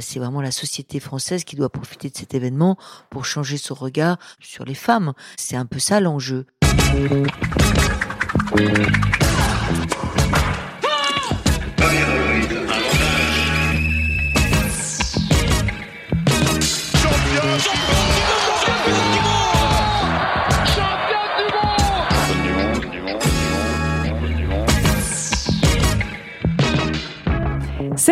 C'est vraiment la société française qui doit profiter de cet événement pour changer son regard sur les femmes. C'est un peu ça l'enjeu.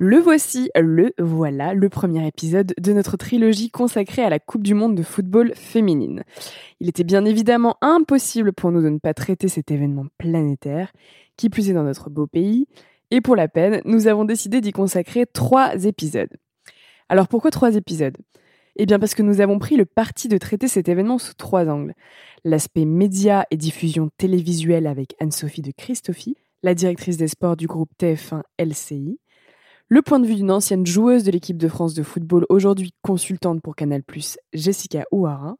Le voici, le voilà, le premier épisode de notre trilogie consacrée à la Coupe du Monde de football féminine. Il était bien évidemment impossible pour nous de ne pas traiter cet événement planétaire, qui plus est dans notre beau pays, et pour la peine, nous avons décidé d'y consacrer trois épisodes. Alors pourquoi trois épisodes? Eh bien parce que nous avons pris le parti de traiter cet événement sous trois angles. L'aspect média et diffusion télévisuelle avec Anne-Sophie de Christophe, la directrice des sports du groupe TF1 LCI, le point de vue d'une ancienne joueuse de l'équipe de France de football, aujourd'hui consultante pour Canal+, Jessica Ouara.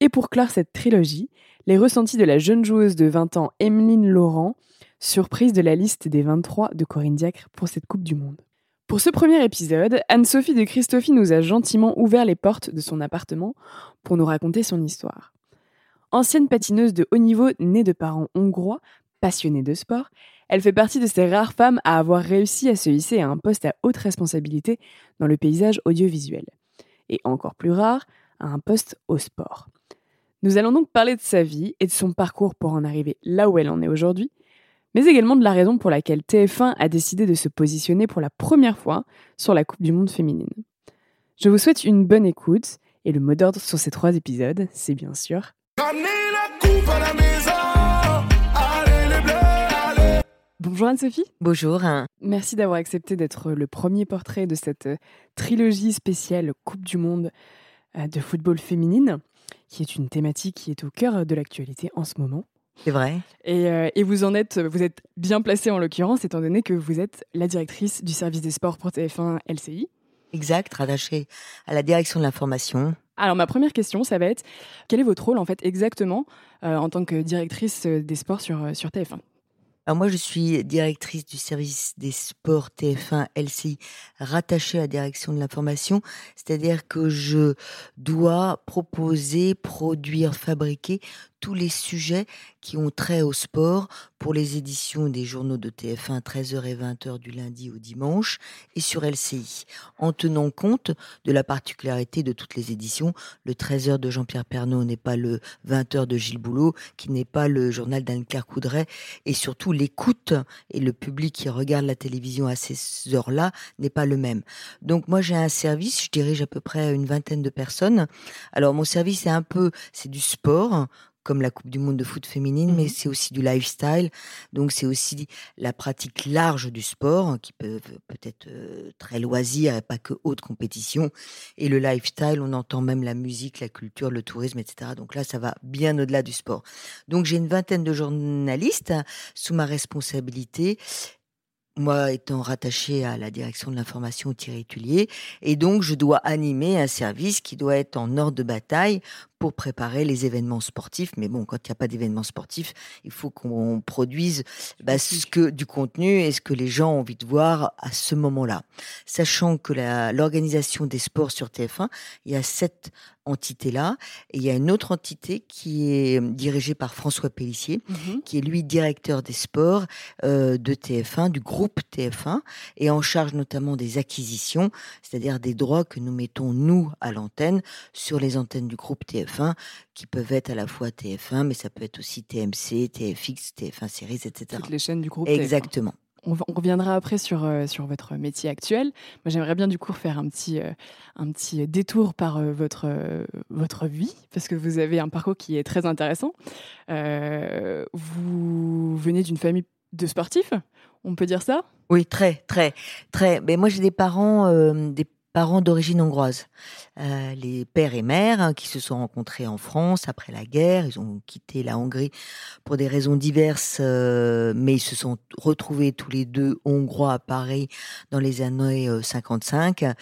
Et pour clore cette trilogie, les ressentis de la jeune joueuse de 20 ans, Emeline Laurent, surprise de la liste des 23 de Corinne Diacre pour cette Coupe du Monde. Pour ce premier épisode, Anne-Sophie de Christophe nous a gentiment ouvert les portes de son appartement pour nous raconter son histoire. Ancienne patineuse de haut niveau née de parents hongrois, passionnée de sport, elle fait partie de ces rares femmes à avoir réussi à se hisser à un poste à haute responsabilité dans le paysage audiovisuel. Et encore plus rare, à un poste au sport. Nous allons donc parler de sa vie et de son parcours pour en arriver là où elle en est aujourd'hui, mais également de la raison pour laquelle TF1 a décidé de se positionner pour la première fois sur la Coupe du Monde féminine. Je vous souhaite une bonne écoute et le mot d'ordre sur ces trois épisodes, c'est bien sûr. Bonjour Anne-Sophie. Bonjour. Merci d'avoir accepté d'être le premier portrait de cette euh, trilogie spéciale Coupe du Monde euh, de football féminine, qui est une thématique qui est au cœur de l'actualité en ce moment. C'est vrai. Et, euh, et, vous en êtes, vous êtes bien placée en l'occurrence, étant donné que vous êtes la directrice du service des sports pour TF1 LCI. Exact, rattachée à la direction de l'information. Alors ma première question, ça va être quel est votre rôle en fait exactement en tant que directrice des sports sur, sur TF1 alors moi, je suis directrice du service des sports TF1 LCI rattachée à la direction de l'information, c'est-à-dire que je dois proposer, produire, fabriquer tous les sujets qui ont trait au sport pour les éditions des journaux de TF1 13h et 20h du lundi au dimanche et sur LCI, en tenant compte de la particularité de toutes les éditions. Le 13h de Jean-Pierre Pernaud n'est pas le 20h de Gilles Boulot, qui n'est pas le journal d'Anne-Claire Coudray, et surtout l'écoute et le public qui regarde la télévision à ces heures-là n'est pas le même. Donc moi j'ai un service, je dirige à peu près une vingtaine de personnes. Alors mon service est un peu, c'est du sport comme la Coupe du Monde de foot féminine, mais mmh c'est aussi du lifestyle. Donc c'est aussi la pratique large du sport, hein, qui peut peut-être euh, très loisir, pas que haute compétition. Et le lifestyle, on entend même la musique, la culture, le tourisme, etc. Donc là, ça va bien au-delà du sport. Donc j'ai une vingtaine de journalistes hein, sous ma responsabilité moi étant rattaché à la direction de l'information au Thierry Tullier, et donc je dois animer un service qui doit être en ordre de bataille pour préparer les événements sportifs. Mais bon, quand il n'y a pas d'événements sportifs, il faut qu'on produise bah, ce que, du contenu et ce que les gens ont envie de voir à ce moment-là. Sachant que l'organisation des sports sur TF1, il y a sept entité-là. Et il y a une autre entité qui est dirigée par François Pellissier, mmh qui est lui directeur des sports euh, de TF1, du groupe TF1, et en charge notamment des acquisitions, c'est-à-dire des droits que nous mettons, nous, à l'antenne, sur les antennes du groupe TF1 qui peuvent être à la fois TF1, mais ça peut être aussi TMC, TFX, TF1 Séries, etc. Toutes les chaînes du groupe. Exactement. On, reviendra après sur, euh, sur votre métier actuel. Moi, j'aimerais bien du coup faire un petit, euh, un petit détour par euh, votre, votre vie, parce que vous avez un parcours qui est très intéressant. vous venez d'une famille de sportifs, on peut dire ça? Oui, très, très, très. Mais moi, j'ai des parents, des parents d'origine hongroise. Euh, les pères et mères hein, qui se sont rencontrés en France après la guerre. Ils ont quitté la Hongrie pour des raisons diverses, euh, mais ils se sont retrouvés tous les deux hongrois à Paris dans les années 55. Euh,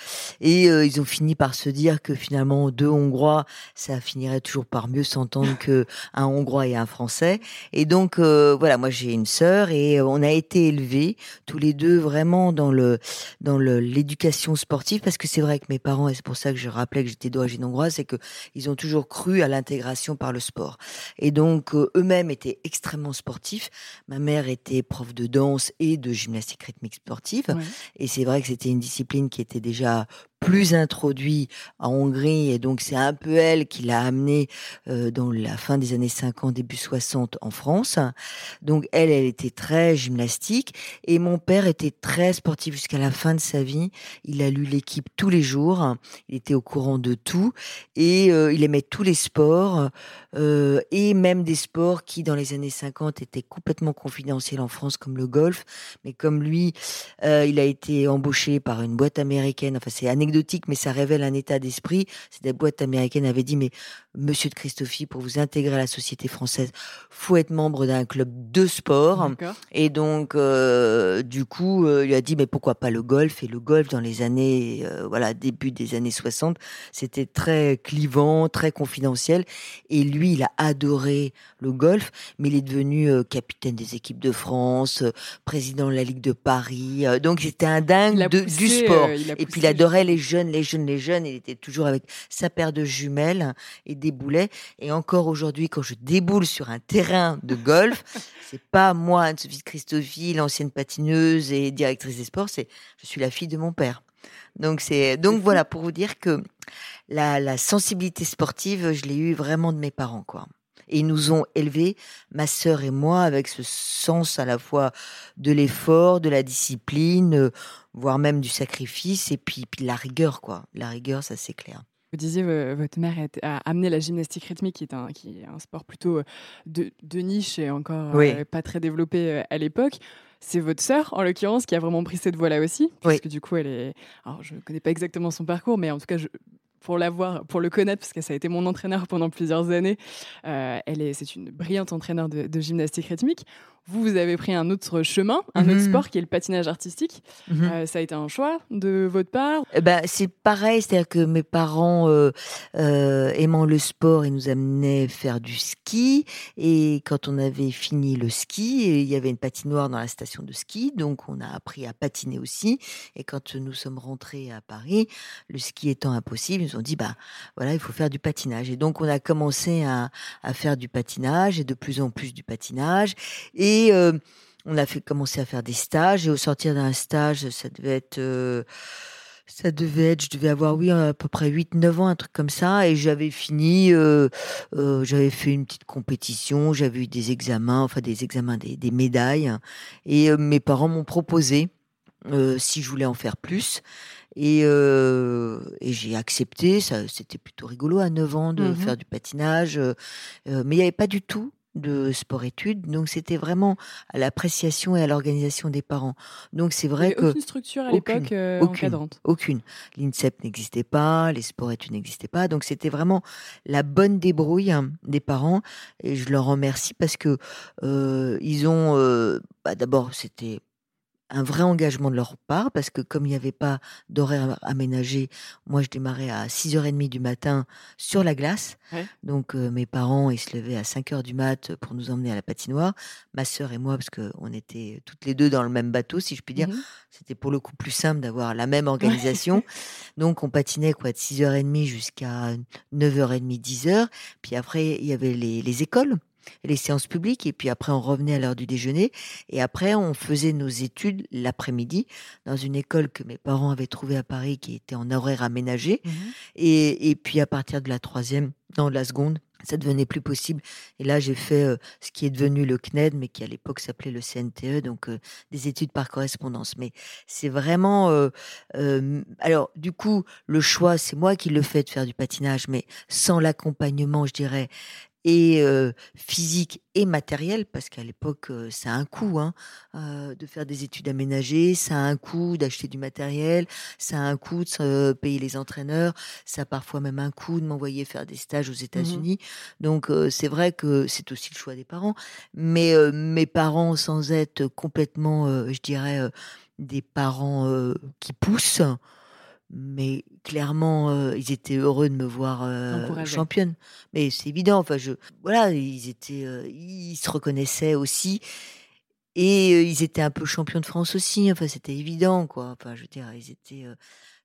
et ils ont fini par se dire que finalement, deux hongrois, ça finirait toujours par mieux s'entendre que un hongrois et un français. Et donc, voilà, moi j'ai une sœur et on a été élevés tous les deux vraiment dans le dans l'éducation sportive parce que c'est vrai que mes parents, et c'est pour ça que je rappelais que j'étais d'origine hongroise, c'est que ils ont toujours cru à l'intégration par le sport. Et donc euh, eux-mêmes étaient extrêmement sportifs. Ma mère était prof de danse et de gymnastique rythmique sportive. Et c'est vrai que c'était une discipline qui était déjà plus introduit en Hongrie et donc c'est un peu elle qui l'a amené euh, dans la fin des années 50 début 60 en France. Donc elle elle était très gymnastique et mon père était très sportif jusqu'à la fin de sa vie. Il a lu l'équipe tous les jours, il était au courant de tout et euh, il aimait tous les sports euh, et même des sports qui dans les années 50 étaient complètement confidentiels en France comme le golf, mais comme lui il a été embauché par une boîte américaine, enfin c'est mais ça révèle un état d'esprit. C'est des boîtes américaines avaient dit, mais Monsieur de Christophie, pour vous intégrer à la société française, faut être membre d'un club de sport. Et donc, euh, du coup, euh, il il a dit, mais pourquoi pas le golf? Et le golf, dans les années, euh, voilà, début des années 60, c'était très clivant, très confidentiel. Et lui, il a adoré le golf, mais il est devenu capitaine des équipes de France, président de la Ligue de Paris. donc, c'était un dingue du sport. et puis, il adorait les jeunes, les jeunes, les jeunes. Il était toujours avec sa paire de jumelles et des boulets. Et encore aujourd'hui, quand je déboule sur un terrain de golf, c'est pas moi, Anne-Sophie Christophe, l'ancienne patineuse et directrice des sports, c'est je suis la fille de mon père. Donc c'est donc voilà pour vous dire que la, la sensibilité sportive, je l'ai eu vraiment de mes parents quoi. Et ils nous ont élevés, ma sœur et moi, avec ce sens à la fois de l'effort, de la discipline, voire même du sacrifice, et puis, puis la rigueur, quoi. La rigueur, ça c'est clair. Vous disiez, votre mère a amené la gymnastique rythmique, qui est un, qui est un sport plutôt euh, de, de niche et encore euh, pas très développé euh, à l'époque. C'est votre sœur, en l'occurrence, qui a vraiment pris cette voie-là aussi, parce que du coup, elle est. Alors, je ne connais pas exactement son parcours, mais en tout cas, je, pour l'avoir, pour le connaître, parce que ça a été mon entraîneur pendant plusieurs années. elle est, c'est une brillante entraîneur de, de, gymnastique rythmique. Vous, vous avez pris un autre chemin, un autre mhm. sport qui est le patinage artistique. Mhm. Euh, ça a été un choix de votre part ben, C'est pareil, c'est-à-dire que mes parents, euh, euh, aimant le sport, ils nous amenaient faire du ski. Et quand on avait fini le ski, il y avait une patinoire dans la station de ski, donc on a appris à patiner aussi. Et quand nous sommes rentrés à Paris, le ski étant impossible, ils nous ont dit, bah voilà, il faut faire du patinage. Et donc on a commencé à, à faire du patinage et de plus en plus du patinage. Et et euh, on a fait commencer à faire des stages. Et au sortir d'un stage, ça devait être euh, ça devait être, je devais avoir, oui, à peu près 8-9 ans, un truc comme ça. Et j'avais fini, euh, j'avais fait une petite compétition, j'avais eu des examens, enfin des examens, des, médailles. Et mes parents m'ont proposé si je voulais en faire plus. Et, et j'ai accepté, ça, c'était plutôt rigolo à 9 ans de mmh faire du patinage. mais il n'y avait pas du tout de sport-études. Donc, c'était vraiment à l'appréciation et à l'organisation des parents. Donc, c'est vrai que. Aucune structure à l'époque euh, encadrante? Aucune. L'INSEP n'existait pas, les sport-études n'existaient pas. Donc, c'était vraiment la bonne débrouille hein, des parents. Et je leur remercie parce que euh, ils ont. Euh, bah, D'abord, c'était un vrai engagement de leur part, parce que comme il n'y avait pas d'horaire aménagé, moi je démarrais à 6h30 du matin sur la glace. Donc euh, mes parents, ils se levaient à 5h du mat pour nous emmener à la patinoire. Ma sœur et moi, parce qu'on était toutes les deux dans le même bateau, si je puis dire. Mmh C'était pour le coup plus simple d'avoir la même organisation. Donc on patinait quoi de 6h30 jusqu'à 9h30, 10h. Puis après, il y avait les, les écoles les séances publiques et puis après on revenait à l'heure du déjeuner et après on faisait nos études l'après-midi dans une école que mes parents avaient trouvée à Paris qui était en horaire aménagé mmh et, et puis à partir de la troisième, non de la seconde, ça devenait plus possible. Et là, j'ai fait euh, ce qui est devenu le CNED, mais qui à l'époque s'appelait le CNTE, donc euh, des études par correspondance. Mais c'est vraiment. Euh, alors, du coup, le choix, c'est moi qui le fais de faire du patinage, mais sans l'accompagnement, je dirais, et physique et matériel, parce qu'à l'époque, ça a un coût hein, de faire des études aménagées, ça a un coût d'acheter du matériel, ça a un coût de payer les entraîneurs, ça a parfois même un coût de m'envoyer faire des stages aux mmh États-Unis. Donc c'est vrai que c'est aussi le choix des parents, mais mes parents, sans être complètement, je dirais, des parents qui poussent, mais clairement, euh, ils étaient heureux de me voir euh, championne. Mais c'est évident. Enfin, je, voilà, ils étaient, euh, ils se reconnaissaient aussi, et ils étaient un peu champions de France aussi. Enfin, c'était évident, quoi. Enfin, je veux dire, ils étaient.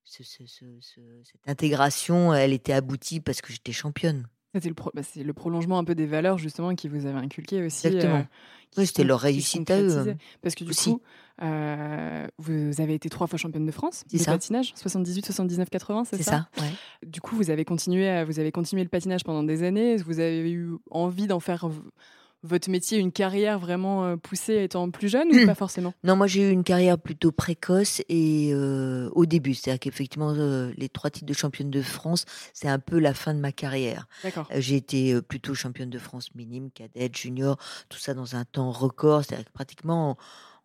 cette intégration, elle était aboutie parce que j'étais championne. C'est le, bah, le, prolongement un peu des valeurs justement qui vous avez inculqué aussi. Exactement. c'était leur réussite à eux. Parce que du coup, euh, vous avez été trois fois championne de France de patinage, 78, 79, 80, c'est ça, ça Du coup, vous avez continué, vous avez continué le patinage pendant des années. Vous avez eu envie d'en faire votre métier, une carrière vraiment euh, poussée étant plus jeune ou pas forcément? Non, moi j'ai eu une carrière plutôt précoce et euh, au début, c'est-à-dire qu'effectivement les trois titres de championne de France, c'est un peu la fin de ma carrière. D'accord. j'ai été plutôt championne de France minime, cadette, junior, tout ça dans un temps record, c'est-à-dire que pratiquement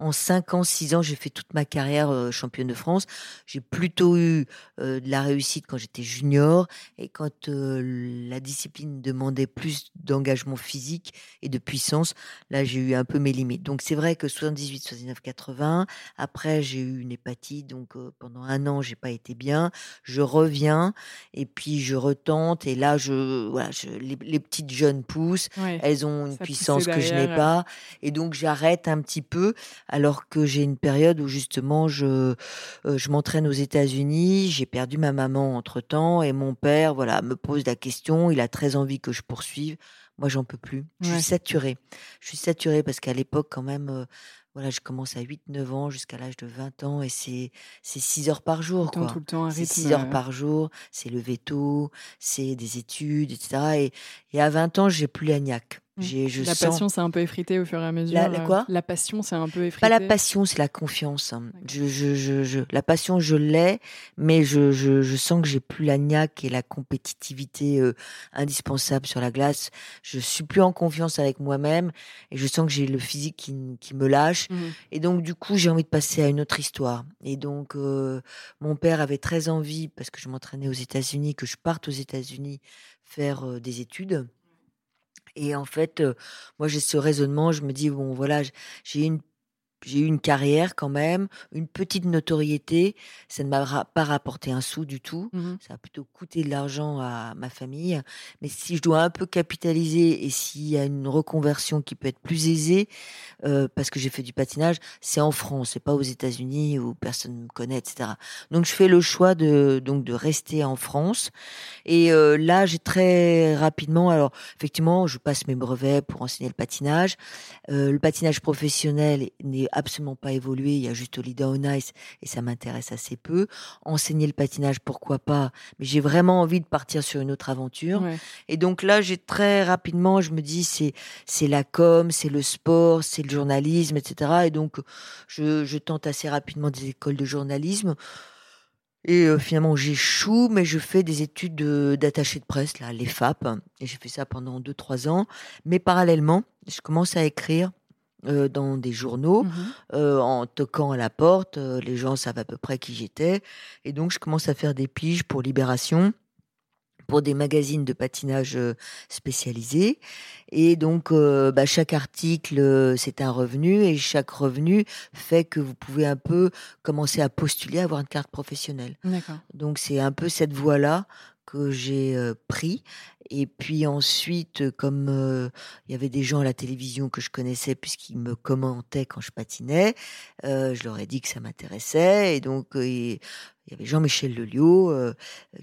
en 5 ans, 6 ans, j'ai fait toute ma carrière euh, championne de France. J'ai plutôt eu euh, de la réussite quand j'étais junior et quand euh, la discipline demandait plus d'engagement physique et de puissance, là j'ai eu un peu mes limites. Donc c'est vrai que 78, 79, 80. Après j'ai eu une hépatite, donc pendant un an j'ai pas été bien. Je reviens et puis je retente et là je voilà, les, petites jeunes poussent, elles ont une puissance que je n'ai pas et donc j'arrête un petit peu alors que j'ai une période où justement je, euh, je m'entraîne aux États-Unis, j'ai perdu ma maman entre-temps et mon père voilà me pose la question, il a très envie que je poursuive. Moi, j'en peux plus. Je suis saturée. Je suis saturée parce qu'à l'époque, quand même, euh, voilà, je commence à 8-9 ans jusqu'à l'âge de 20 ans et c'est c'est 6 heures par jour quoi. Tout le temps C'est 6 heures euh par jour, c'est le veto, c'est des études, etc. Et, et à 20 ans, j'ai plus la niaque. Mmh. Je la passion, c'est un peu effrité au fur et à mesure. La, quoi euh, La passion, c'est un peu effrité. Pas la passion, c'est la confiance. Hein. Je, je, je, la passion, je l'ai, mais je, je, sens que j'ai plus la niaque et la compétitivité euh, indispensable sur la glace. Je suis plus en confiance avec moi-même et je sens que j'ai le physique qui, qui me lâche. Mmh. Et donc, du coup, j'ai envie de passer à une autre histoire. Et donc, euh, mon père avait très envie, parce que je m'entraînais aux États-Unis, que je parte aux États-Unis faire des études. Et en fait, moi, j'ai ce raisonnement, je me dis, bon, voilà, j'ai une j'ai eu une carrière quand même, une petite notoriété. Ça ne m'a pas rapporté un sou du tout. Mmh ça a plutôt coûté de l'argent à ma famille. Mais si je dois un peu capitaliser et s'il y a une reconversion qui peut être plus aisée, euh, parce que j'ai fait du patinage, c'est en France, c'est pas aux États-Unis où personne ne me connaît, etc. Donc je fais le choix de donc de rester en France. Et euh, là, j'ai très rapidement, alors effectivement, je passe mes brevets pour enseigner le patinage. Euh, le patinage professionnel n'est absolument pas évolué. Il y a juste Olida on Ice et ça m'intéresse assez peu. Enseigner le patinage, pourquoi pas Mais j'ai vraiment envie de partir sur une autre aventure. Et donc là, j'ai très rapidement, je me dis, c'est c'est la com, c'est le sport, c'est le journalisme, etc. Et donc, je, je tente assez rapidement des écoles de journalisme. Et euh, finalement, j'échoue, mais je fais des études d'attaché de, presse, là, les FAP. Et j'ai fait ça pendant 2-3 ans. Mais parallèlement, je commence à écrire euh, dans des journaux, mmh euh, en toquant à la porte. Euh, les gens savent à peu près qui j'étais. Et donc, je commence à faire des piges pour Libération, pour des magazines de patinage spécialisés. Et donc, bah, chaque article, c'est un revenu. Et chaque revenu fait que vous pouvez un peu commencer à postuler à avoir une carte professionnelle. Donc, c'est un peu cette voie-là que j'ai pris. Et puis ensuite, comme il y avait des gens à la télévision que je connaissais puisqu'ils me commentaient quand je patinais, je leur ai dit que ça m'intéressait. Et donc, il y avait Jean-Michel Lelio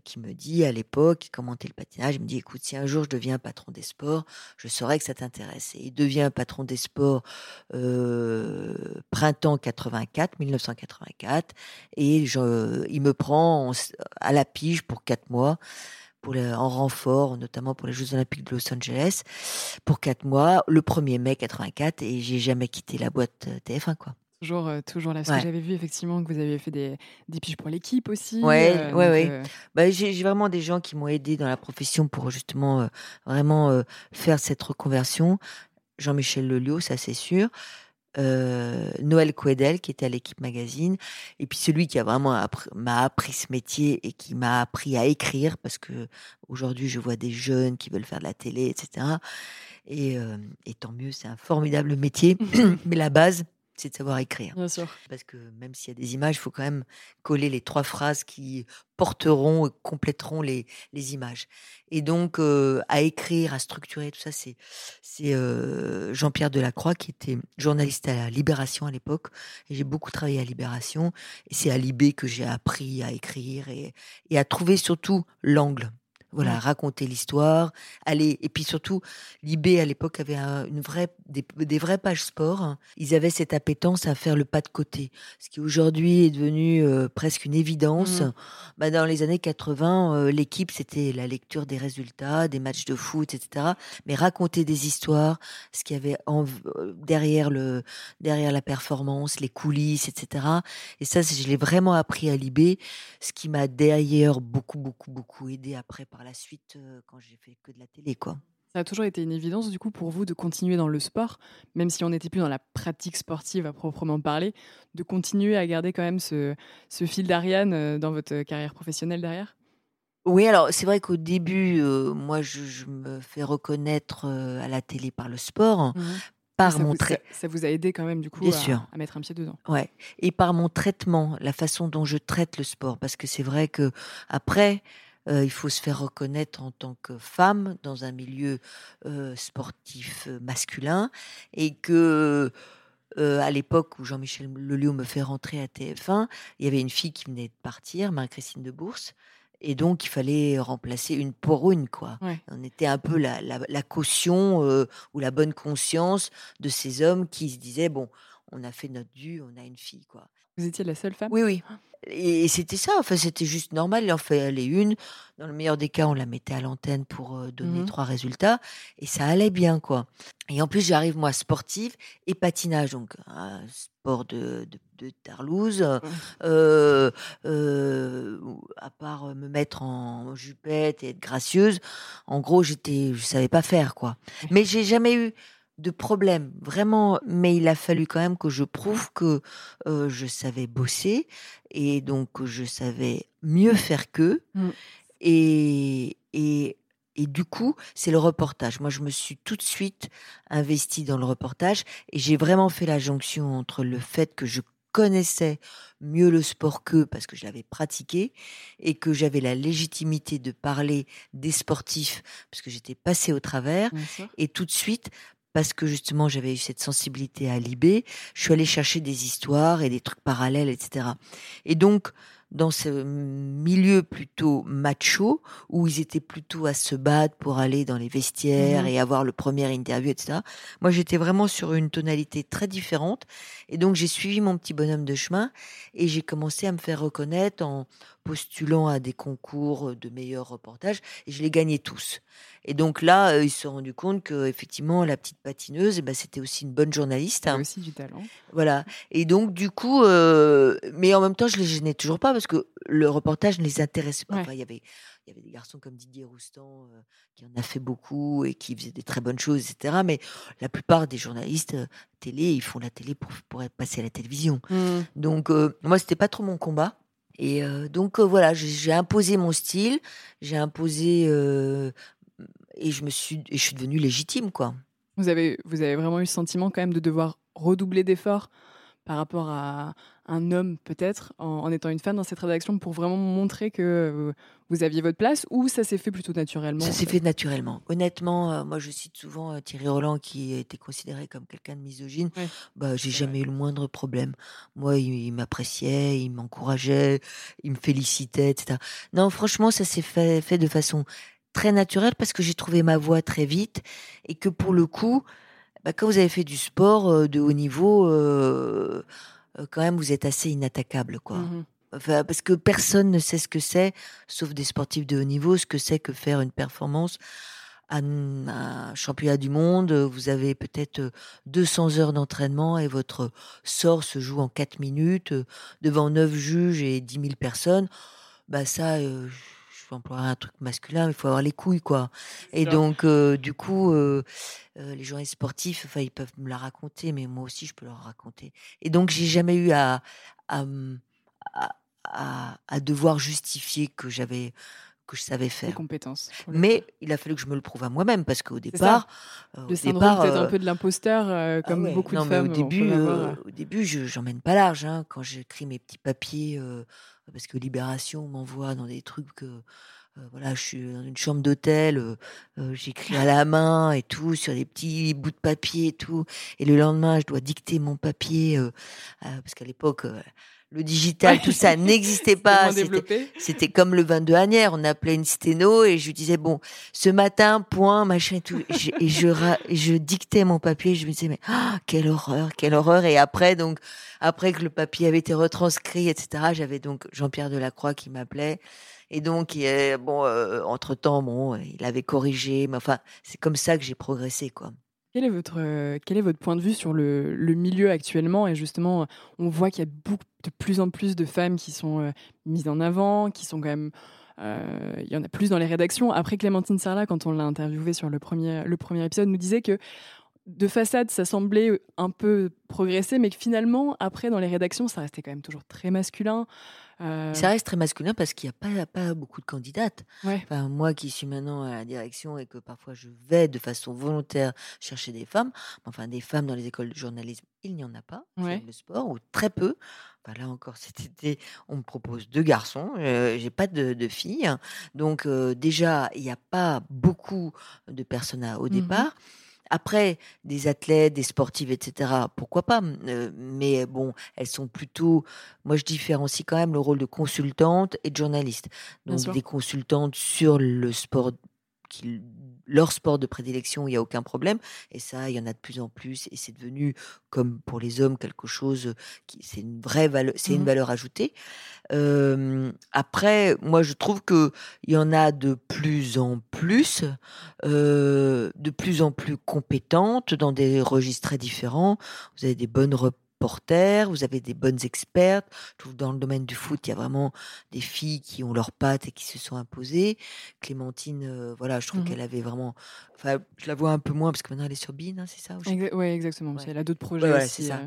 qui me dit à l'époque, il commentait le patinage, il me dit écoute, si un jour je deviens patron des sports, je saurais que ça t'intéresse. Et il devient patron des sports printemps 84, 1984, et je, il me prend à la pige pour quatre mois pour en renfort, notamment pour les Jeux Olympiques de Los Angeles, pour quatre mois, le 1er mai 84, et j'ai jamais quitté la boîte euh, TF1, quoi. Toujours, euh, toujours là. Parce que j'avais vu effectivement que vous avez fait des, des piges pour l'équipe aussi. Ouais, euh, ouais, ouais. Euh bah, j'ai vraiment des gens qui m'ont aidé dans la profession pour justement vraiment faire cette reconversion. Jean-Michel Lelio, ça c'est sûr. Noël Quedel qui était à l'équipe magazine et puis celui qui a vraiment m'a appris ce métier et qui m'a appris à écrire parce que aujourd'hui je vois des jeunes qui veulent faire de la télé etc et, et tant mieux c'est un formidable métier mais la base c'est de savoir écrire. Bien sûr. Parce que même s'il y a des images, il faut quand même coller les trois phrases qui porteront et compléteront les, les images. Et donc, euh, à écrire, à structurer, tout ça, c'est c'est euh, Jean-Pierre Delacroix qui était journaliste à la Libération à l'époque. Et j'ai beaucoup travaillé à Libération. Et c'est à Libé que j'ai appris à écrire et, et à trouver surtout l'angle. Voilà, raconter l'histoire, aller et puis surtout, Libé à l'époque avait une vraie des, vraies pages sport. Ils avaient cette appétence à faire le pas de côté, ce qui aujourd'hui est devenu euh, presque une évidence. Mmh. Bah, dans les années 80, euh, l'équipe c'était la lecture des résultats, des matchs de foot, etc. Mais raconter des histoires, ce qu'il y avait en, euh, derrière le derrière la performance, les coulisses, etc. Et ça, je l'ai vraiment appris à Libé, ce qui m'a d'ailleurs beaucoup beaucoup beaucoup aidé après par la suite quand j'ai fait que de la télé, quoi. Ça a toujours été une évidence, du coup, pour vous de continuer dans le sport, même si on n'était plus dans la pratique sportive à proprement parler, de continuer à garder quand même ce, ce fil d'Ariane dans votre carrière professionnelle derrière? Oui, alors c'est vrai qu'au début, moi, je, me fais reconnaître à la télé par le sport. Mmh par ça mon vous, ça, vous a aidé quand même du coup à, à, mettre un pied dedans. Ouais. Et par mon traitement, la façon dont je traite le sport, parce que c'est vrai que après, euh, il faut se faire reconnaître en tant que femme dans un milieu euh, sportif euh, masculin et que à l'époque où Jean-Michel Lelio me fait rentrer à TF1, il y avait une fille qui venait de partir, Marie-Christine de Bourse. Et donc, il fallait remplacer une pour une, quoi. On était un peu la, la, caution ou la bonne conscience de ces hommes qui se disaient, bon, on a fait notre dû, on a une fille, quoi. Vous étiez la seule femme? Oui, oui. Et c'était ça, enfin, c'était juste normal. Il en fallait une. Dans le meilleur des cas, on la mettait à l'antenne pour donner mmh trois résultats. Et ça allait bien, quoi. Et en plus, j'arrive, moi, sportive et patinage. Donc, un sport de, de, Tarlouse. Mmh. à part me mettre en jupette et être gracieuse, en gros, j'étais, je savais pas faire, quoi. Mais j'ai jamais eu de problème, vraiment. Mais il a fallu quand même que je prouve que je savais bosser et donc je savais mieux faire qu'eux. Mmh. Et, et, et du coup, c'est le reportage. Moi, je me suis tout de suite investie dans le reportage et j'ai vraiment fait la jonction entre le fait que je connaissais mieux le sport qu'eux parce que je l'avais pratiqué et que j'avais la légitimité de parler des sportifs parce que j'étais passée au travers et tout de suite parce que justement j'avais eu cette sensibilité à Libé, je suis allée chercher des histoires et des trucs parallèles, etc. Et donc, dans ce milieu plutôt macho, où ils étaient plutôt à se battre pour aller dans les vestiaires mmh et avoir le premier interview, etc. Moi, j'étais vraiment sur une tonalité très différente. Et donc, j'ai suivi mon petit bonhomme de chemin et j'ai commencé à me faire reconnaître en postulant à des concours de meilleurs reportages et je les gagnais tous. Et donc là, euh, ils se sont rendus compte que effectivement la petite patineuse, eh ben, c'était aussi une bonne journaliste. Hein. aussi du talent. Voilà. Et donc du coup, euh, mais en même temps, je les gênais toujours pas parce que le reportage ne les intéressait pas. Enfin, il y avait il y avait des garçons comme Didier Roustan euh, qui en a fait beaucoup et qui faisaient des très bonnes choses, etc. Mais la plupart des journalistes télé, ils font la télé pour, pour passer à la télévision. Mmh. Donc moi, c'était pas trop mon combat. Et donc voilà, j'ai imposé mon style, j'ai imposé et je me suis, et je suis devenue légitime, quoi. Vous avez, vous avez vraiment eu le sentiment quand même de devoir redoubler d'efforts par rapport à un homme peut-être en, étant une femme dans cette rédaction pour vraiment montrer que vous aviez votre place ou ça s'est fait plutôt naturellement Ça s'est fait naturellement. Honnêtement, euh, moi je cite souvent euh, Thierry Roland qui été considéré comme quelqu'un de misogyne. Bah, j'ai jamais eu le moindre problème. Moi, il, m'appréciait, il m'encourageait, il me félicitait, etc. Non, franchement, ça s'est fait, fait de façon très naturelle parce que j'ai trouvé ma voie très vite et que pour le coup, bah, quand vous avez fait du sport euh, de haut niveau, euh, euh, quand même, vous êtes assez inattaquable, quoi. Mmh enfin, parce que personne ne sait ce que c'est, sauf des sportifs de haut niveau, ce que c'est que faire une performance un, championnat du monde, vous avez peut-être 200 heures d'entraînement et votre sort se joue en 4 minutes devant 9 juges et 10 000 personnes. Bah ça, je vais employer un truc masculin, mais il faut avoir les couilles, quoi. Et donc, du coup, les journalistes sportifs, enfin, ils peuvent me la raconter, mais moi aussi, je peux leur raconter. Et donc, j'ai jamais eu à, à, à devoir justifier que j'avais que je savais faire. compétences. Mais il a fallu que je me le prouve à moi-même parce qu'au départ, euh, le syndrome peut-être un peu de l'imposteur, euh, ah comme beaucoup de femmes. au début, euh, au début, je j'emmène pas large hein, quand j'écris mes petits papiers parce que Libération m'envoie dans des trucs que voilà, je suis dans une chambre d'hôtel, j'écris à la main et tout sur des petits bouts de papier et tout, et le lendemain je dois dicter mon papier parce qu'à l'époque le digital, tout ça n'existait pas. C'était comme le 22 Anière. On appelait une sténo et je lui disais, bon, ce matin, point, machin et tout. Et je, je, dictais mon papier. Je me disais, mais ah, quelle horreur, quelle horreur. Et après, donc, après que le papier avait été retranscrit, etc., j'avais donc Jean-Pierre Delacroix qui m'appelait. Et donc, bon, euh, entre temps, bon, il avait corrigé. Mais enfin, c'est comme ça que j'ai progressé, quoi. Quel est votre, euh, quel est votre point de vue sur le, le milieu actuellement Et justement, on voit qu'il y a beaucoup, de plus en plus de femmes qui sont euh, mises en avant, qui sont quand même. Euh, il y en a plus dans les rédactions. Après, Clémentine Sarlat, quand on l'a interviewée sur le premier, le premier épisode, nous disait que de façade, ça semblait un peu progresser, mais que finalement, après, dans les rédactions, ça restait quand même toujours très masculin. Euh, ça reste très masculin parce qu'il n'y a pas, pas beaucoup de candidates. Enfin, moi qui suis maintenant à la direction et que parfois je vais de façon volontaire chercher des femmes, enfin des femmes dans les écoles de journalisme, il n'y en a pas. Le sport, ou très peu. Enfin, là encore, cet été, on me propose deux garçons. Euh, j'ai pas de, filles. Donc euh, déjà, il n'y a pas beaucoup de personnes au mmh départ. Après, des athlètes, des sportives, etc., pourquoi pas euh, Mais bon, elles sont plutôt. Moi, je différencie quand même le rôle de consultante et de journaliste. Donc, des consultantes sur le sport qui leur sport de prédilection, il n'y a aucun problème. Et ça, il y en a de plus en plus. Et c'est devenu, comme pour les hommes, quelque chose qui, c'est une vraie valeur, c'est une mmh valeur ajoutée. après, moi, je trouve que il y en a de plus en plus, de plus en plus compétentes dans des registres très différents. Vous avez des bonnes porteurs, vous avez des bonnes expertes. Je trouve dans le domaine du foot, il y a vraiment des filles qui ont leurs pattes et qui se sont imposées. Clémentine, euh, voilà, je trouve mmh qu'elle avait vraiment Enfin, je la vois un peu moins parce que maintenant elle est sur Bean, hein, c'est ça Oui, exactement. Elle a d'autres projets aussi. Ça.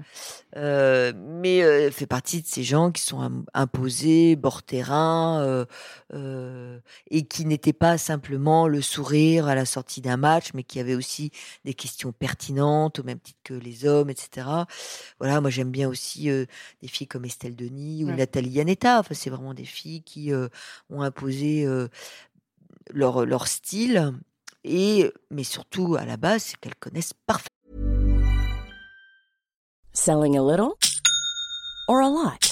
Euh. Euh, mais elle fait partie de ces gens qui sont imposés, bord terrain, et qui n'étaient pas simplement le sourire à la sortie d'un match, mais qui avaient aussi des questions pertinentes, au même titre que les hommes, etc. Voilà, moi j'aime bien aussi des filles comme Estelle Denis ou Nathalie Yanetta. Enfin, c'est vraiment des filles qui ont imposé leur, leur style et mais surtout à la base, c'est qu'elles connaissent parfaitement. Selling a little or a lot?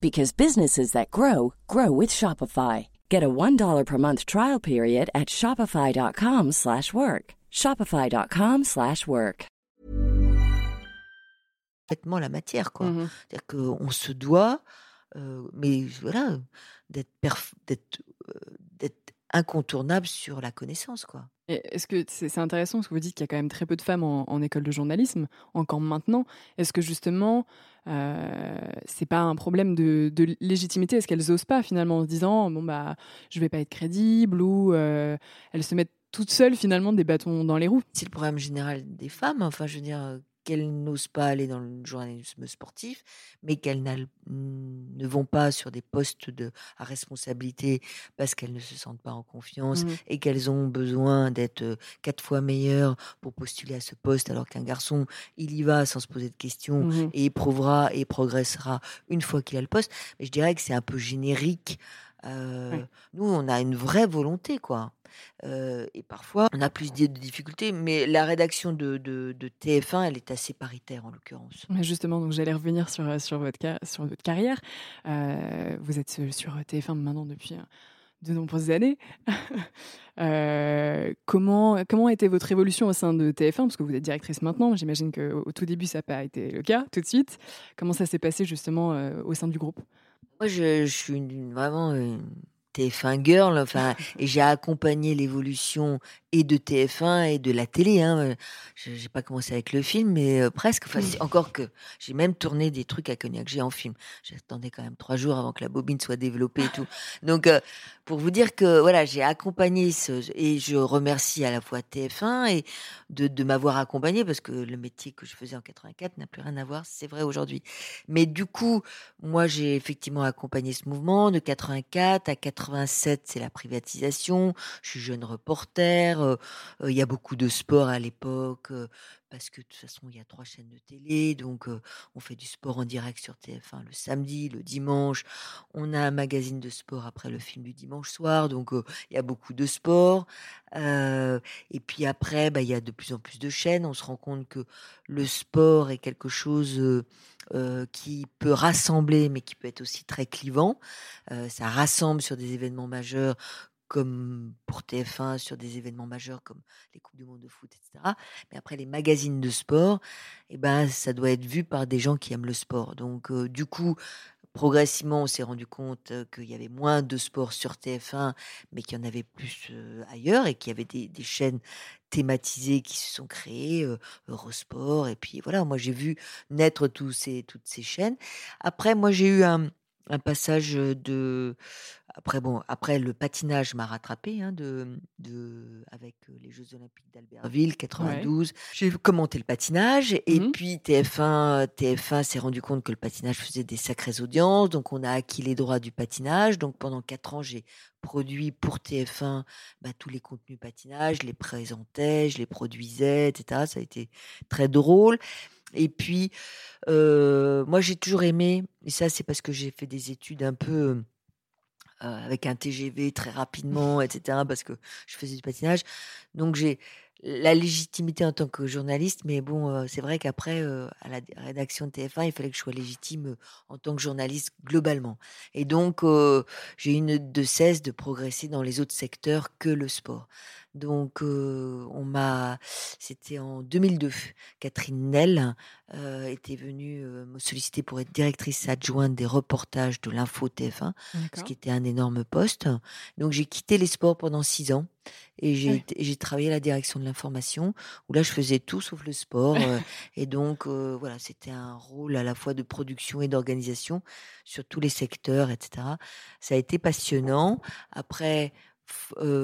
because businesses that grow grow with Shopify. Get a $1 per month trial period at shopify.com/work. shopify.com/work. la matière quoi. Mm -hmm. C'est-à-dire qu'on se doit euh, mais voilà d'être euh, d'être incontournable sur la connaissance quoi. Est-ce que c'est intéressant parce que vous dites qu'il y a quand même très peu de femmes en, école de journalisme encore maintenant. Est-ce que justement euh, c'est pas un problème de, légitimité Est-ce qu'elles osent pas finalement en se disant bon bah je vais pas être crédible ou euh, elles se mettent toutes seules finalement des bâtons dans les roues C'est le problème général des femmes. Enfin je veux dire qu'elles n'osent pas aller dans le journalisme sportif, mais qu'elles ne vont pas sur des postes de, à responsabilité parce qu'elles ne se sentent pas en confiance mmh. et qu'elles ont besoin d'être quatre fois meilleures pour postuler à ce poste, alors qu'un garçon, il y va sans se poser de questions mmh et éprouvera et progressera une fois qu'il a le poste. Mais je dirais que c'est un peu générique Nous, on a une vraie volonté, quoi. et parfois, on a plus de difficultés, mais la rédaction de, de, TF1, elle est assez paritaire en l'occurrence. Justement, donc j'allais revenir sur, sur, votre, sur votre carrière. vous êtes sur TF1 maintenant depuis de nombreuses années. euh, comment, comment a été votre évolution au sein de TF1 Parce que vous êtes directrice maintenant, j'imagine qu'au tout début, ça n'a pas été le cas tout de suite. Comment ça s'est passé justement euh, au sein du groupe? Moi, je, suis vraiment une TF1 girl, enfin, et j'ai accompagné l'évolution et de TF1 et de la télé. Hein. Je n'ai pas commencé avec le film, mais euh, presque. Enfin, encore que j'ai même tourné des trucs à Cognac J'ai en film. J'attendais quand même trois jours avant que la bobine soit développée et tout. Donc, euh, pour vous dire que voilà, j'ai accompagné ce, et je remercie à la fois TF1 et de, de m'avoir accompagné parce que le métier que je faisais en 84 n'a plus rien à voir, c'est vrai aujourd'hui. Mais du coup, moi, j'ai effectivement accompagné ce mouvement de 84 à 87, c'est la privatisation. Je suis jeune reporter il y a beaucoup de sport à l'époque, parce que de toute façon, il y a trois chaînes de télé, donc on fait du sport en direct sur TF1 le samedi, le dimanche. On a un magazine de sport après le film du dimanche soir, donc il y a beaucoup de sport. et puis après, bah, il y a de plus en plus de chaînes. On se rend compte que le sport est quelque chose qui peut rassembler, mais qui peut être aussi très clivant. ça rassemble sur des événements majeurs comme pour TF1 sur des événements majeurs comme les Coupes du Monde de foot, etc. Mais après, les magazines de sport, eh ben, ça doit être vu par des gens qui aiment le sport. Donc, du coup, progressivement, on s'est rendu compte qu'il y avait moins de sport sur TF1, mais qu'il y en avait plus ailleurs et qu'il y avait des, chaînes thématisées qui se sont créées, Eurosport. Et puis voilà, moi j'ai vu naître tous ces, toutes ces chaînes. Après, moi j'ai eu un, un passage de après, bon, après le patinage m'a rattrapé hein, de, de, avec les Jeux Olympiques d'Albertville 92. J'ai commenté le patinage et mmh puis TF1, TF1 s'est rendu compte que le patinage faisait des sacrées audiences, donc on a acquis les droits du patinage. Donc pendant quatre ans, j'ai produit pour TF1 bah, tous les contenus patinage, je les présentais, je les produisais, etc. Ça a été très drôle. Et puis, moi, j'ai toujours aimé, et ça, c'est parce que j'ai fait des études un peu avec un TGV très rapidement, etc., parce que je faisais du patinage. Donc, j'ai la légitimité en tant que journaliste, mais bon, c'est vrai qu'après, à la rédaction de TF1, il fallait que je sois légitime en tant que journaliste globalement. Et donc, j'ai eu de cesse de progresser dans les autres secteurs que le sport. Donc, on m'a, c'était en 2002, Catherine Nel était venue me solliciter pour être directrice adjointe des reportages de l'info TF1, ce qui était un énorme poste. Donc, j'ai quitté les sports pendant six ans et j'ai travaillé à la direction de l'information où là, je faisais tout sauf le sport. et donc, voilà, c'était un rôle à la fois de production et d'organisation sur tous les secteurs, etc. Ça a été passionnant. Après,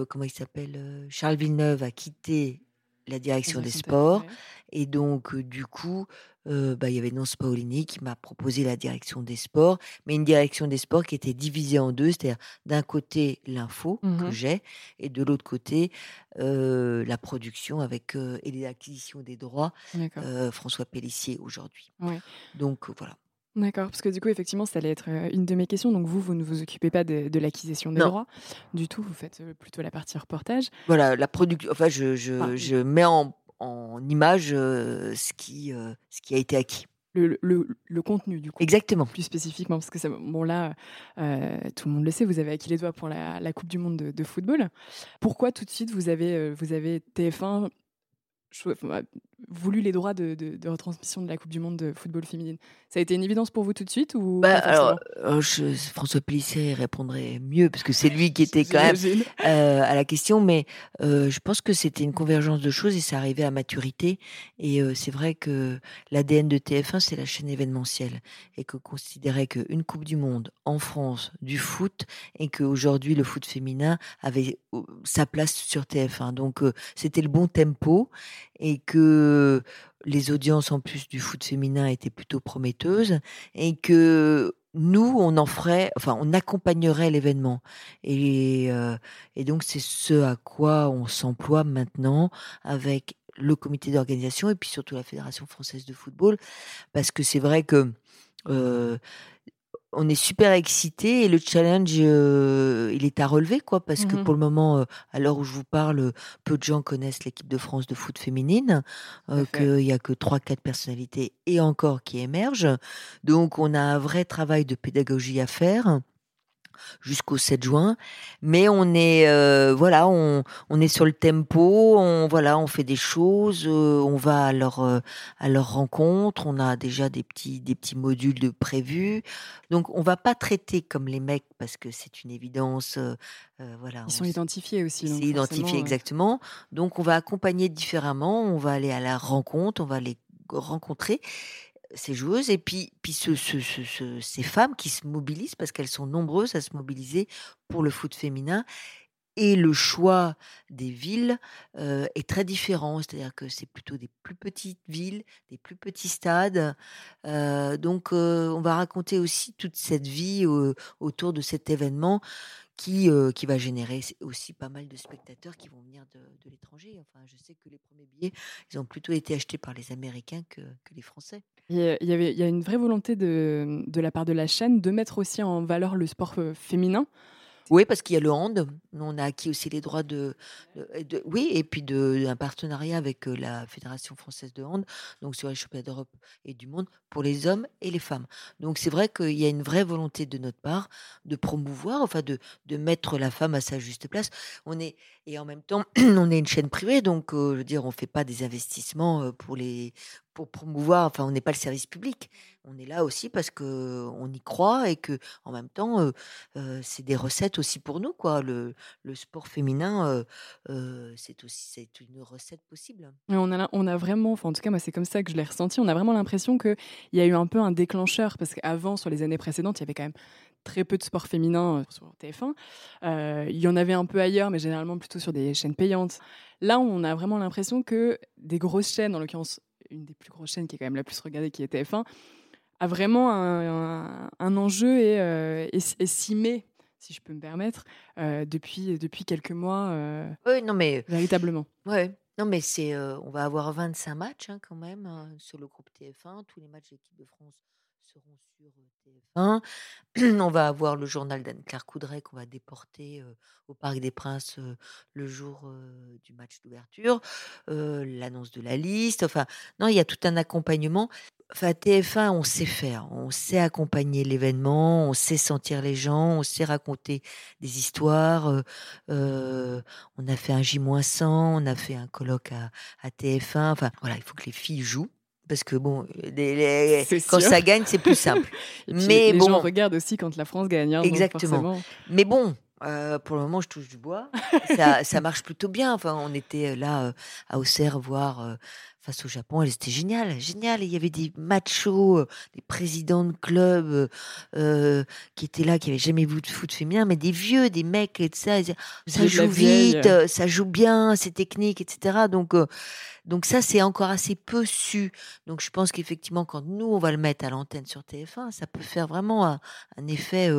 comment il s'appelle Charles Villeneuve a quitté la direction des sports. Et donc, du coup, bah, il y avait Nance Paolini qui m'a proposé la direction des sports, mais une direction des sports qui était divisée en deux, c'est-à-dire d'un côté l'info que mmh j'ai, et de l'autre côté la production avec et les acquisitions des droits, François Pellissier aujourd'hui. Donc voilà. D'accord, parce que du coup, effectivement, ça allait être une de mes questions. Donc, vous, vous ne vous occupez pas de, l'acquisition des droits du tout, vous faites plutôt la partie reportage. Voilà, la production. Enfin, je, je, je, mets en, en image ce, qui, ce qui a été acquis. Le, le, le, contenu du coup. Exactement. Plus spécifiquement, parce que ça, bon là, tout le monde le sait, vous avez acquis les doigts pour la, la Coupe du Monde de, de, football. Pourquoi tout de suite vous avez, vous avez TF1 voulu les droits de, de, retransmission de la Coupe du Monde de football féminine. Ça a été une évidence pour vous tout de suite ou bah, alors, euh, François Plisset répondrait mieux parce que c'est lui qui était quand même euh, à la question, mais euh, je pense que c'était une convergence de choses et ça arrivait à maturité. Et c'est vrai que l'ADN de TF1 c'est la chaîne événementielle et que considérait qu'une Coupe du Monde en France du foot et qu'aujourd'hui le foot féminin avait sa place sur TF1. Donc c'était le bon tempo et que les audiences en plus du foot féminin étaient plutôt prometteuses et que nous, on en ferait, enfin, on accompagnerait l'événement. Et, et donc, c'est ce à quoi on s'emploie maintenant avec le comité d'organisation et puis surtout la Fédération française de football, parce que c'est vrai que on est super excités et le challenge, il est à relever, quoi, parce que Mmh pour le moment, à l'heure où je vous parle, peu de gens connaissent l'équipe de France de foot féminine, qu'il y a que 3-4 personnalités et encore qui émergent. Donc on a un vrai travail de pédagogie à faire jusqu'au 7 juin. Mais on est, euh, voilà, on, on, est sur le tempo, on, voilà, on fait des choses, euh, on va à leur, euh, à leur rencontre, on a déjà des petits, des petits modules de prévus. Donc, on va pas traiter comme les mecs parce que c'est une évidence. voilà, Ils sont identifiés aussi. C'est identifié exactement. Donc, on va accompagner différemment, on va aller à la rencontre, on va les rencontrer ces joueuses et puis, puis ce, ces femmes qui se mobilisent parce qu'elles sont nombreuses à se mobiliser pour le foot féminin. Et le choix des villes est très différent, c'est-à-dire que c'est plutôt des plus petites villes, des plus petits stades. donc, on va raconter aussi toute cette vie autour de cet événement qui, qui va générer aussi pas mal de spectateurs qui vont venir de, l'étranger. Enfin, je sais que les premiers billets, ils ont plutôt été achetés par les Américains que, que les Français. Il y, avait, il y a une vraie volonté de, de la part de la chaîne de mettre aussi en valeur le sport féminin. Oui, parce qu'il y a le hand. On a acquis aussi les droits de, oui, et puis de un partenariat avec la Fédération française de hand, donc sur les championnats d'Europe et du monde pour les hommes et les femmes. Donc c'est vrai qu'il y a une vraie volonté de notre part de promouvoir, enfin de, de mettre la femme à sa juste place. On est et en même temps, on est une chaîne privée, donc je veux dire, on fait pas des investissements pour les pour promouvoir. Enfin, on n'est pas le service public. On est là aussi parce que on y croit et que en même temps, c'est des recettes aussi pour nous, quoi. Le, le sport féminin, c'est aussi c'est une recette possible. on a on a vraiment, enfin en tout cas moi c'est comme ça que je l'ai ressenti. On a vraiment l'impression que il y a eu un peu un déclencheur parce qu'avant sur les années précédentes, il y avait quand même très peu de sport féminin sur TF1. il y en avait un peu ailleurs, mais généralement plutôt sur des chaînes payantes. Là, on a vraiment l'impression que des grosses chaînes, en l'occurrence une des plus grosses chaînes qui est quand même la plus regardée, qui est TF1, a vraiment un, enjeu et, euh, s'y met, si je peux me permettre, euh, depuis, depuis quelques mois. Euh, oui, non mais véritablement. Ouais. Non mais c'est, on va avoir 25 matchs hein, quand même hein, sur le groupe TF1. Tous les matchs de l'équipe de France seront sur TF1. On va avoir le journal d'Anne-Claire Coudray qu'on va déporter au Parc des Princes le jour du match d'ouverture, l'annonce de la liste. Enfin, non, il y a tout un accompagnement. Enfin, TF1, on sait faire, on sait accompagner l'événement, on sait sentir les gens, on sait raconter des histoires. on a fait un J-100, on a fait un colloque à, à TF1. Enfin, voilà, il faut que les filles jouent parce que bon, quand ça gagne, c'est plus simple. mais les bon, gens regardent aussi quand la France gagne. Hein, exactement. Mais bon, euh, pour le moment, je touche du bois. ça, marche plutôt bien. Enfin, on était euh, là euh, à Auxerre voir face au Japon. Et c'était génial, génial. il y avait des machos, des présidents de clubs qui étaient là, qui n'avaient jamais vu de foot féminin, mais des vieux, des mecs et tout ça. ça joue vite, ça joue bien, c'est technique, etc. Donc donc ça, c'est encore assez peu su. Donc je pense qu'effectivement, quand nous, on va le mettre à l'antenne sur TF1, ça peut faire vraiment un, effet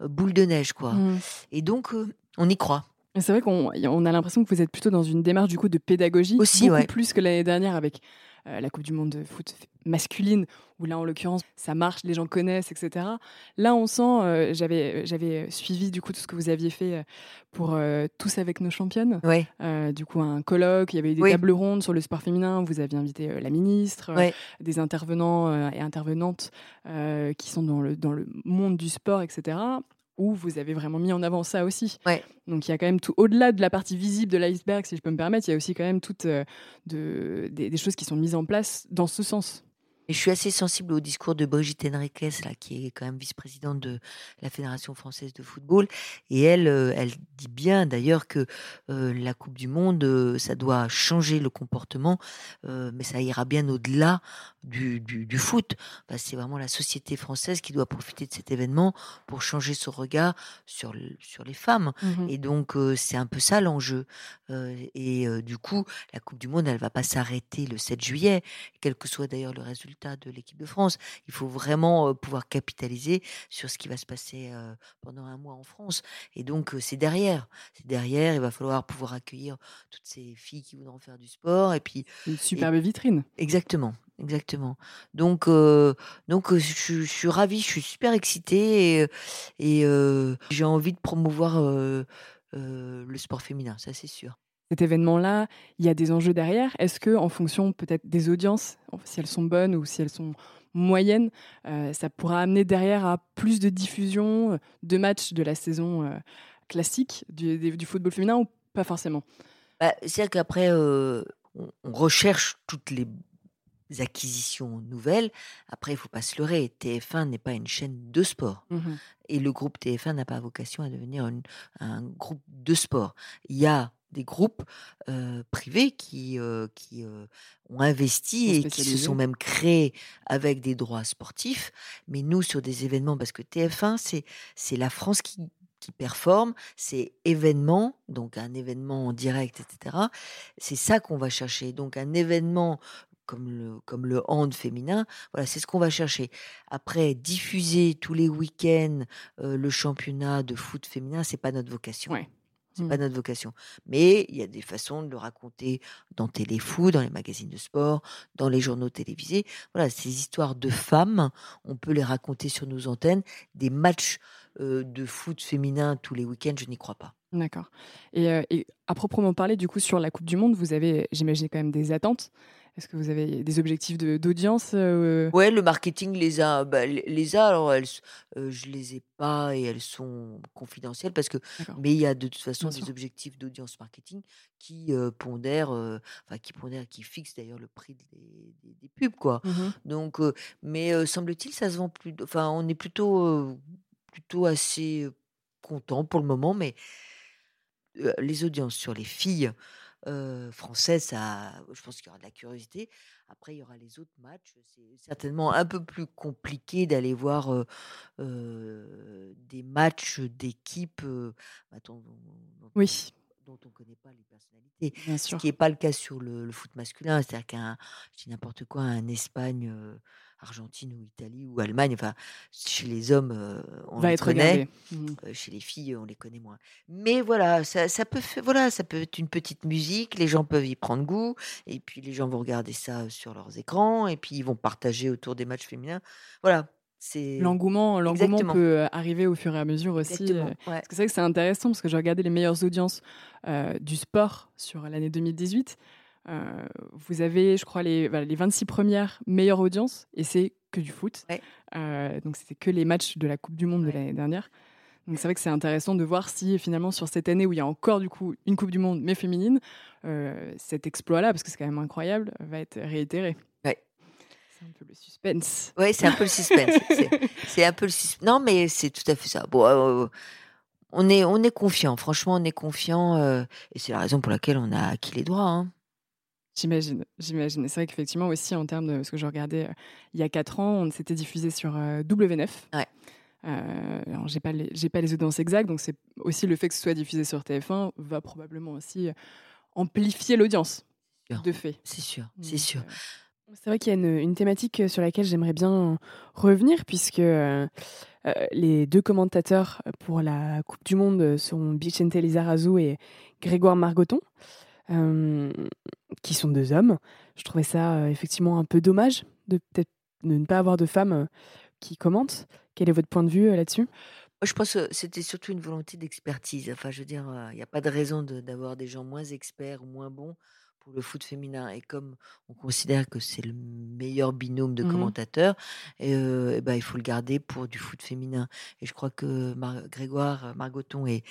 boule de neige, quoi. Mmh. Et donc, on y croit. C'est vrai qu'on a l'impression que vous êtes plutôt dans une démarche du coup de pédagogie, Aussi, beaucoup plus que l'année dernière avec euh, la Coupe du Monde de foot masculine, où là, en l'occurrence, ça marche, les gens connaissent, etc. Là, on sent, euh, j'avais, j'avais suivi du coup tout ce que vous aviez fait euh, pour Tous avec nos championnes. du coup, un colloque, il y avait eu des tables rondes sur le sport féminin, vous aviez invité la ministre, des intervenants et intervenantes qui sont dans le, dans le monde du sport, etc où vous avez vraiment mis en avant ça aussi. Donc il y a quand même tout, au-delà de la partie visible de l'iceberg, si je peux me permettre, il y a aussi quand même toutes euh, de, des, choses qui sont mises en place dans ce sens. Et je suis assez sensible au discours de Brigitte Henriquez, là, qui est quand même vice-présidente de la Fédération française de football. Et elle, euh, elle dit bien d'ailleurs que euh, la Coupe du Monde, euh, ça doit changer le comportement, mais ça ira bien au-delà du, du, foot. c'est vraiment la société française qui doit profiter de cet événement pour changer son regard sur, sur les femmes. Mmh et donc, c'est un peu ça l'enjeu. et du coup, la Coupe du Monde, elle va pas s'arrêter le 7 juillet, quel que soit d'ailleurs le résultat résultats de l'équipe de France. Il faut vraiment pouvoir capitaliser sur ce qui va se passer pendant un mois en France. Et donc, c'est derrière. C'est derrière. Il va falloir pouvoir accueillir toutes ces filles qui voudront faire du sport. Et puis, une superbe vitrine. Exactement. Exactement. Donc, donc je, suis ravie, je suis super excitée et, et j'ai envie de promouvoir le sport féminin, ça c'est sûr cet événement-là, il y a des enjeux derrière. Est-ce que, en fonction peut-être des audiences, si elles sont bonnes ou si elles sont moyennes, euh, ça pourra amener derrière à plus de diffusion euh, de matchs de la saison euh, classique du, football féminin ou pas forcément? Bah, C'est-à-dire qu'après, on, recherche toutes les acquisitions nouvelles. Après, il faut pas se leurrer. TF1 n'est pas une chaîne de sport. Mmh Et le groupe TF1 n'a pas vocation à devenir un groupe de sport. Il y a des groupes privés qui, qui ont investi et qui se sont même créés avec des droits sportifs. Mais nous, sur des événements, parce que TF1, c'est, la France qui, qui performe, c'est événement, donc un événement en direct, etc. C'est ça qu'on va chercher. Donc un événement comme le, comme le hand féminin, voilà, c'est ce qu'on va chercher. Après, diffuser tous les week-ends le championnat de foot féminin, c'est pas notre vocation. C'est n'est pas mmh. notre vocation. Mais il y a des façons de le raconter dans Téléfou, dans les magazines de sport, dans les journaux télévisés. Voilà, ces histoires de femmes, on peut les raconter sur nos antennes. Des matchs de foot féminin tous les week-ends, je n'y crois pas. D'accord. Et, et, à proprement parler, du coup, sur la Coupe du Monde, vous avez, j'imagine, quand même des attentes. Est-ce que vous avez des objectifs d'audience euh... Ouais, le marketing les a, bah, les a. Alors, elles, euh, je les ai pas et elles sont confidentielles parce que, mais il y a de toute façon des objectifs d'audience marketing qui euh, pondèrent, euh, enfin qui pondèrent, qui fixent d'ailleurs le prix des, des, pubs, quoi. Mmh Donc, mais semble-t-il, ça se vend plus. Enfin, on est plutôt, plutôt assez content pour le moment, mais les audiences sur les filles français, ça, je pense qu'il y aura de la curiosité. Après, il y aura les autres matchs. C'est certainement un peu plus compliqué d'aller voir des matchs d'équipes bah, dont, oui. Dont on ne connaît pas les personnalités. Ce qui n'est pas le cas sur le, foot masculin. C'est-à-dire qu'un, je dis n'importe quoi, un Espagne. Argentine ou Italie ou Allemagne. Enfin, chez les hommes, on les connaît. Mmh. chez les filles, on les connaît moins. Mais voilà, ça, ça, peut, voilà, ça peut être une petite musique. Les gens peuvent y prendre goût. Et puis, les gens vont regarder ça sur leurs écrans. Et puis, ils vont partager autour des matchs féminins. Voilà. L'engouement, l'engouement peut arriver au fur et à mesure aussi. Parce que c'est vrai que c'est intéressant parce que j'ai regardé les meilleures audiences du sport sur l'année 2018. Euh, vous avez, je crois, les, les 26 premières meilleures audiences, et c'est que du foot. Euh, donc, c'était que les matchs de la Coupe du Monde de l'année dernière. Donc, c'est vrai que c'est intéressant de voir si, finalement, sur cette année où il y a encore, du coup, une Coupe du Monde, mais féminine, euh, cet exploit-là, parce que c'est quand même incroyable, va être réitéré. Un peu le suspense. Oui, c'est un peu le suspense. c'est un peu le suspense. Non, mais c'est tout à fait ça. Bon, on est, on est confiant. Franchement, on est confiant. et c'est la raison pour laquelle on a acquis les droits. Hein. J'imagine, j'imagine. C'est vrai qu'effectivement aussi en termes de ce que je regardais euh, il y a 4 ans, on s'était diffusé sur euh, W9. Ouais. Euh, alors j'ai pas les j'ai pas les audiences exactes, donc c'est aussi le fait que ce soit diffusé sur TF1 va probablement aussi amplifier l'audience. De fait. C'est sûr, c'est sûr. C'est vrai qu'il y a une, thématique sur laquelle j'aimerais bien revenir puisque les deux commentateurs pour la Coupe du Monde sont Vicente Lizarazu et Grégoire Margoton qui sont deux hommes. Je trouvais ça effectivement un peu dommage de de ne pas avoir de femmes qui commentent. Quel est votre point de vue là-dessus? Je pense que c'était surtout une volonté d'expertise. Enfin, je veux dire, il n'y a pas de raison d'avoir des gens moins experts ou moins bons pour le foot féminin. Et comme on considère que c'est le meilleur binôme de mmh commentateurs, et, ben, il faut le garder pour du foot féminin. Et je crois que Grégoire Margoton et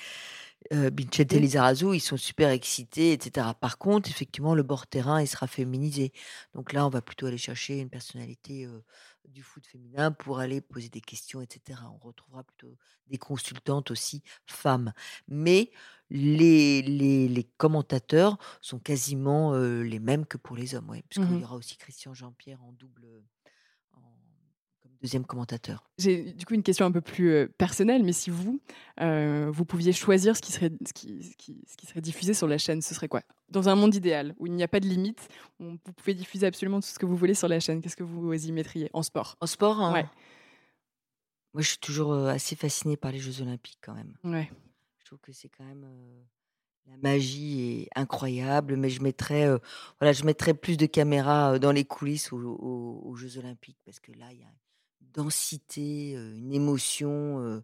euh, et Lizarazu, ils sont super excités, etc. Par contre, effectivement, le bord terrain, il sera féminisé. Donc là, on va plutôt aller chercher une personnalité du foot féminin pour aller poser des questions, etc. On retrouvera plutôt des consultantes aussi femmes. Mais les, les, commentateurs sont quasiment les mêmes que pour les hommes, ouais, puisqu'il mmh y aura aussi Christian Jean-Pierre en double deuxième commentateur. J'ai du coup une question un peu plus personnelle, mais si vous, vous pouviez choisir ce qui, serait, ce, qui, ce, qui, ce qui serait diffusé sur la chaîne, ce serait quoi? Dans un monde idéal, où il n'y a pas de limite, où vous pouvez diffuser absolument tout ce que vous voulez sur la chaîne, qu'est-ce que vous y mettriez? En sport? En sport hein? Ouais. Moi, je suis toujours assez fascinée par les Jeux Olympiques quand même. Ouais. Je trouve que c'est quand même la magie est incroyable, mais je mettrais, voilà, je mettrais plus de caméras dans les coulisses aux, Jeux Olympiques parce que là, il y a une densité, une émotion,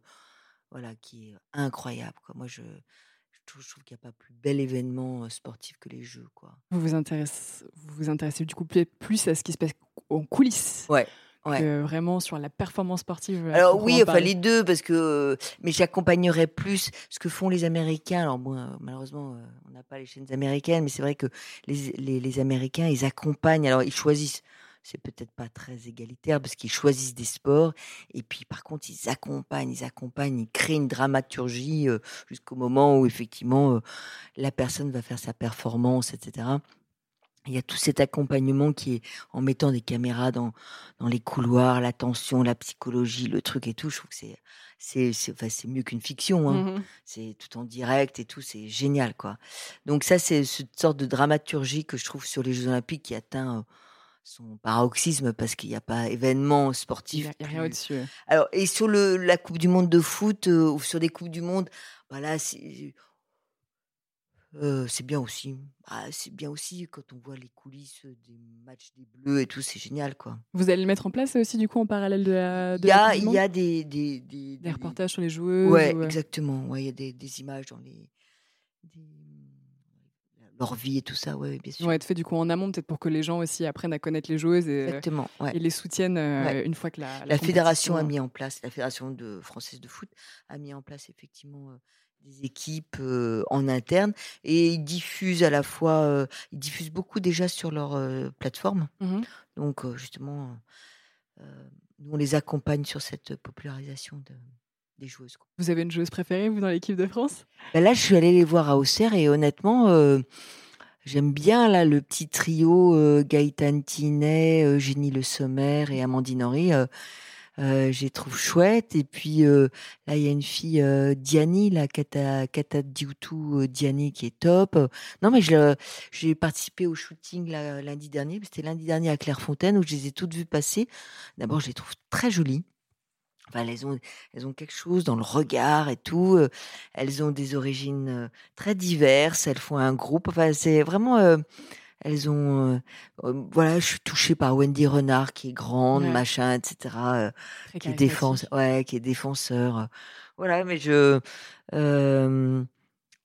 voilà, qui est incroyable. Quoi. Moi, je, je trouve, qu'il n'y a pas plus bel événement sportif que les Jeux. Quoi. Vous vous intéressez, vous vous intéressez du coup plus à ce qui se passe en coulisses. Ouais, vraiment sur la performance sportive. Alors oui, enfin les deux, parce que mais j'accompagnerais plus ce que font les Américains. Alors moi, malheureusement, on n'a pas les chaînes américaines, mais c'est vrai que les, les, Américains, ils accompagnent. Alors ils choisissent. C'est peut-être pas très égalitaire parce qu'ils choisissent des sports et puis par contre ils accompagnent, ils accompagnent, ils créent une dramaturgie jusqu'au moment où effectivement la personne va faire sa performance, etc il y a tout cet accompagnement qui est en mettant des caméras dans, dans les couloirs, l'attention, la psychologie, le truc et tout. Je trouve que c'est c'est c'est enfin, mieux qu'une fiction. Hein. Mmh c'est tout en direct et tout, c'est génial quoi. Donc ça c'est cette sorte de dramaturgie que je trouve sur les Jeux Olympiques qui atteint son paroxysme parce qu'il n'y a pas événement sportif. Il n'y a, rien au-dessus. Alors et sur le, la Coupe du Monde de foot ou sur des coupes du monde, voilà, c'est c'est bien aussi. Ah, c'est bien aussi quand on voit les coulisses des matchs des Bleus et tout, c'est génial, quoi. Vous allez le mettre en place aussi, du coup, en parallèle de la. Il y a, il y a des, des, des, des, reportages sur les joueuses. Ouais, exactement. Ouais, il y a des, des images dans les. leur vie et tout ça, ouais, bien sûr. Ouais, être fait du coup en amont, peut-être pour que les gens aussi apprennent à connaître les joueuses et, exactement, et les soutiennent une fois que la. La, fédération a mis en place, la fédération de française de foot a mis en place effectivement des équipes en interne et ils diffusent à la fois, ils diffusent beaucoup déjà sur leur plateforme. Mmh Donc justement, nous on les accompagne sur cette popularisation des joueuses. Vous avez une joueuse préférée vous dans l'équipe de France? Ben Là, je suis allée les voir à Auxerre et honnêtement. J'aime bien là le petit trio Gaëtan Tinet, Eugénie Le Sommer et Amandine Henry euh, j'ai trouve chouette. Et puis là, il y a une fille, Diani, la Kata, Kata Dioutou Diani, qui est top. Non, mais j'ai participé au shooting lundi dernier. C'était lundi dernier à Clairefontaine où je les ai toutes vues passer. D'abord, je les trouve très jolies. Enfin, elles ont, elles ont quelque chose dans le regard et tout. Elles ont des origines très diverses. Elles font un groupe. Enfin, c'est vraiment elles ont, voilà, je suis touchée par Wendy Renard qui est grande, machin, etc. qui est défense, ouais, qui est défenseur. voilà, mais je,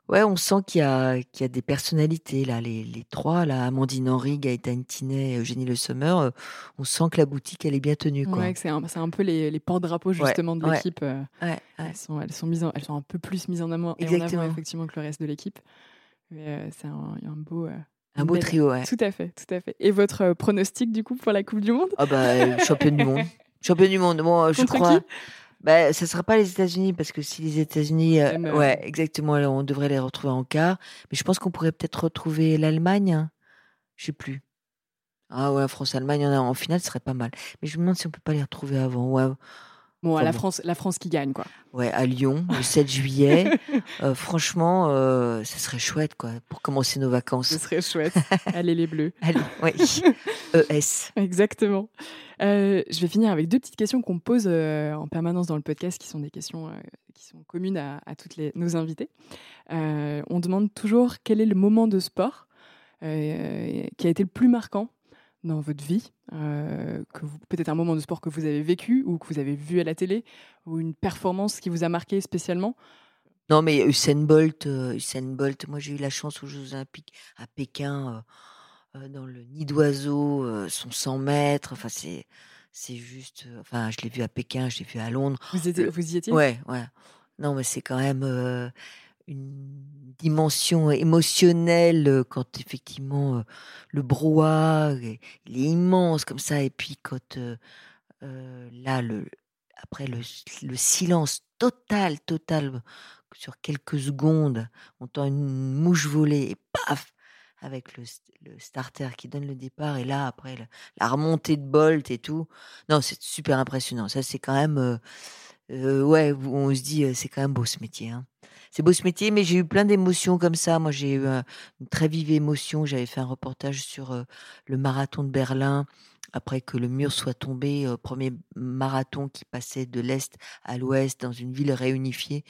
ouais, on sent qu'il y a, qu'il y a des personnalités là, les, les trois, là, Amandine Henry, Gaëtan Tinet, Eugénie Le Sommer. on sent que la boutique elle est bien tenue, quoi. Ouais, c'est un, c'est un peu les, les porte-drapeaux justement de l'équipe. elles sont, elles sont mises, elles sont un peu plus mises en avant, et en avant effectivement que le reste de l'équipe. Mais c'est un, un beau. Un beau trio, ouais. Tout à fait, tout à fait. Et votre euh, pronostic du coup pour la Coupe du Monde? Ah bah euh, championne du monde. Championne du monde. Moi, je crois. Qui? Bah, ça sera pas les États-Unis parce que si les États-Unis, euh, ouais, exactement, on devrait les retrouver en quart. Mais je pense qu'on pourrait peut-être retrouver l'Allemagne. Hein. Je sais plus. Ah ouais, France-Allemagne en, en finale, ce serait pas mal. Mais je me demande si on peut pas les retrouver avant. Ouais. Bon, la, France, la France qui gagne, quoi. Ouais, à Lyon, le 7 juillet. Euh, franchement, euh, ce serait chouette, quoi, pour commencer nos vacances. Ce serait chouette. Allez, les Bleus. Allez, oui. ES. Exactement. Euh, je vais finir avec deux petites questions qu'on pose en permanence dans le podcast, qui sont des questions qui sont communes à, à toutes les, nos invités. on demande toujours quel est le moment de sport qui a été le plus marquant dans votre vie, euh, peut-être un moment de sport que vous avez vécu ou que vous avez vu à la télé, ou une performance qui vous a marqué spécialement? Non, mais Usain Bolt, euh, Usain Bolt moi j'ai eu la chance aux Jeux Olympiques à Pékin, euh, dans le nid d'oiseau, son 100 mètres, enfin c'est, c'est juste, enfin je l'ai vu à Pékin, je l'ai vu à Londres. Vous, vous y étiez? Ouais, ouais. Non, mais c'est quand même une dimension émotionnelle quand effectivement le brouhaha il est immense comme ça et puis quand là le après le, le, silence total total sur quelques secondes on entend une mouche voler et paf avec le, starter qui donne le départ et là après la, remontée de Bolt et tout. Non, c'est super impressionnant. Ça c'est quand même euh, euh, ouais, on se dit c'est quand même beau ce métier. Hein. C'est beau ce métier, mais j'ai eu plein d'émotions comme ça. Moi, j'ai eu une très vive émotion. J'avais fait un reportage sur le marathon de Berlin après que le mur soit tombé, premier marathon qui passait de l'est à l'ouest dans une ville réunifiée.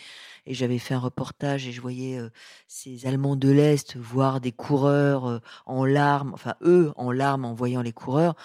Et j'avais fait un reportage et je voyais ces Allemands de l'est voir des coureurs en larmes, enfin eux en larmes en voyant les coureurs.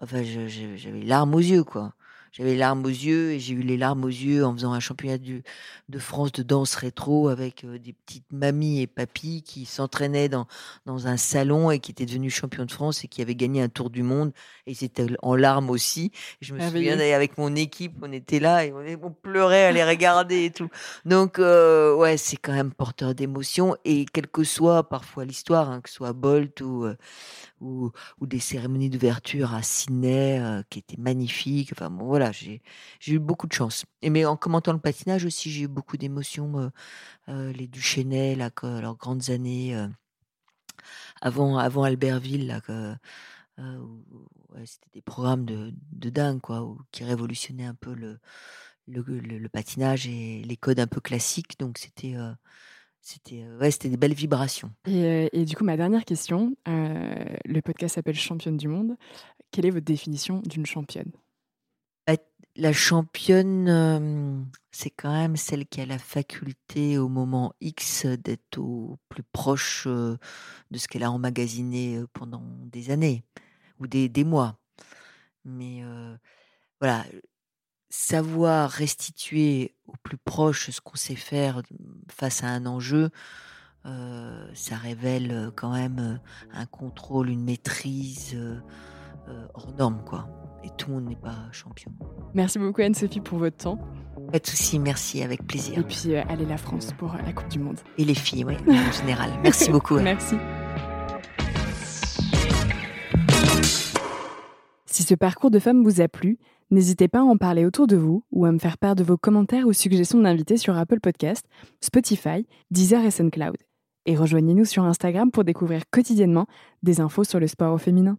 Enfin, j'avais larmes aux yeux, quoi. J'avais les larmes aux yeux et j'ai eu les larmes aux yeux en faisant un championnat du, de France de danse rétro avec des petites mamies et papis qui s'entraînaient dans, dans un salon et qui étaient devenus champions de France et qui avaient gagné un tour du monde. Et c'était en larmes aussi. je me souviens avec mon équipe, on était là et on, pleurait à les regarder et tout. Donc, ouais, c'est quand même porteur d'émotions. Et quelle que soit parfois l'histoire, hein, que ce soit Bolt ou, ou, ou, des cérémonies d'ouverture à Sydney qui étaient magnifiques. Enfin, bon, voilà, j'ai eu beaucoup de chance. Mais en commentant le patinage aussi, j'ai eu beaucoup d'émotions. les Duchesnay, leurs grandes années avant, avant Albertville, là, c'était des programmes de, dingue, quoi, qui révolutionnaient un peu le, patinage et les codes un peu classiques. Donc c'était ouais, des belles vibrations. Et, du coup, ma dernière question, le podcast s'appelle Championne du monde. Quelle est votre définition d'une championne? La championne, c'est quand même celle qui a la faculté au moment X d'être au plus proche de ce qu'elle a emmagasiné pendant des années ou des, des mois. Mais voilà, savoir restituer au plus proche ce qu'on sait faire face à un enjeu, ça révèle quand même un contrôle, une maîtrise hors norme, quoi et tout le monde n'est pas champion. Merci beaucoup Anne-Sophie pour votre temps. Pas de souci, merci, avec plaisir. Et puis euh, allez la France pour euh, la Coupe du Monde. Et les filles, oui, en général. Merci beaucoup. Merci. Si ce parcours de femme vous a plu, n'hésitez pas à en parler autour de vous ou à me faire part de vos commentaires ou suggestions d'invités sur Apple Podcast, Spotify, Deezer et SoundCloud. Et rejoignez-nous sur Instagram pour découvrir quotidiennement des infos sur le sport au féminin.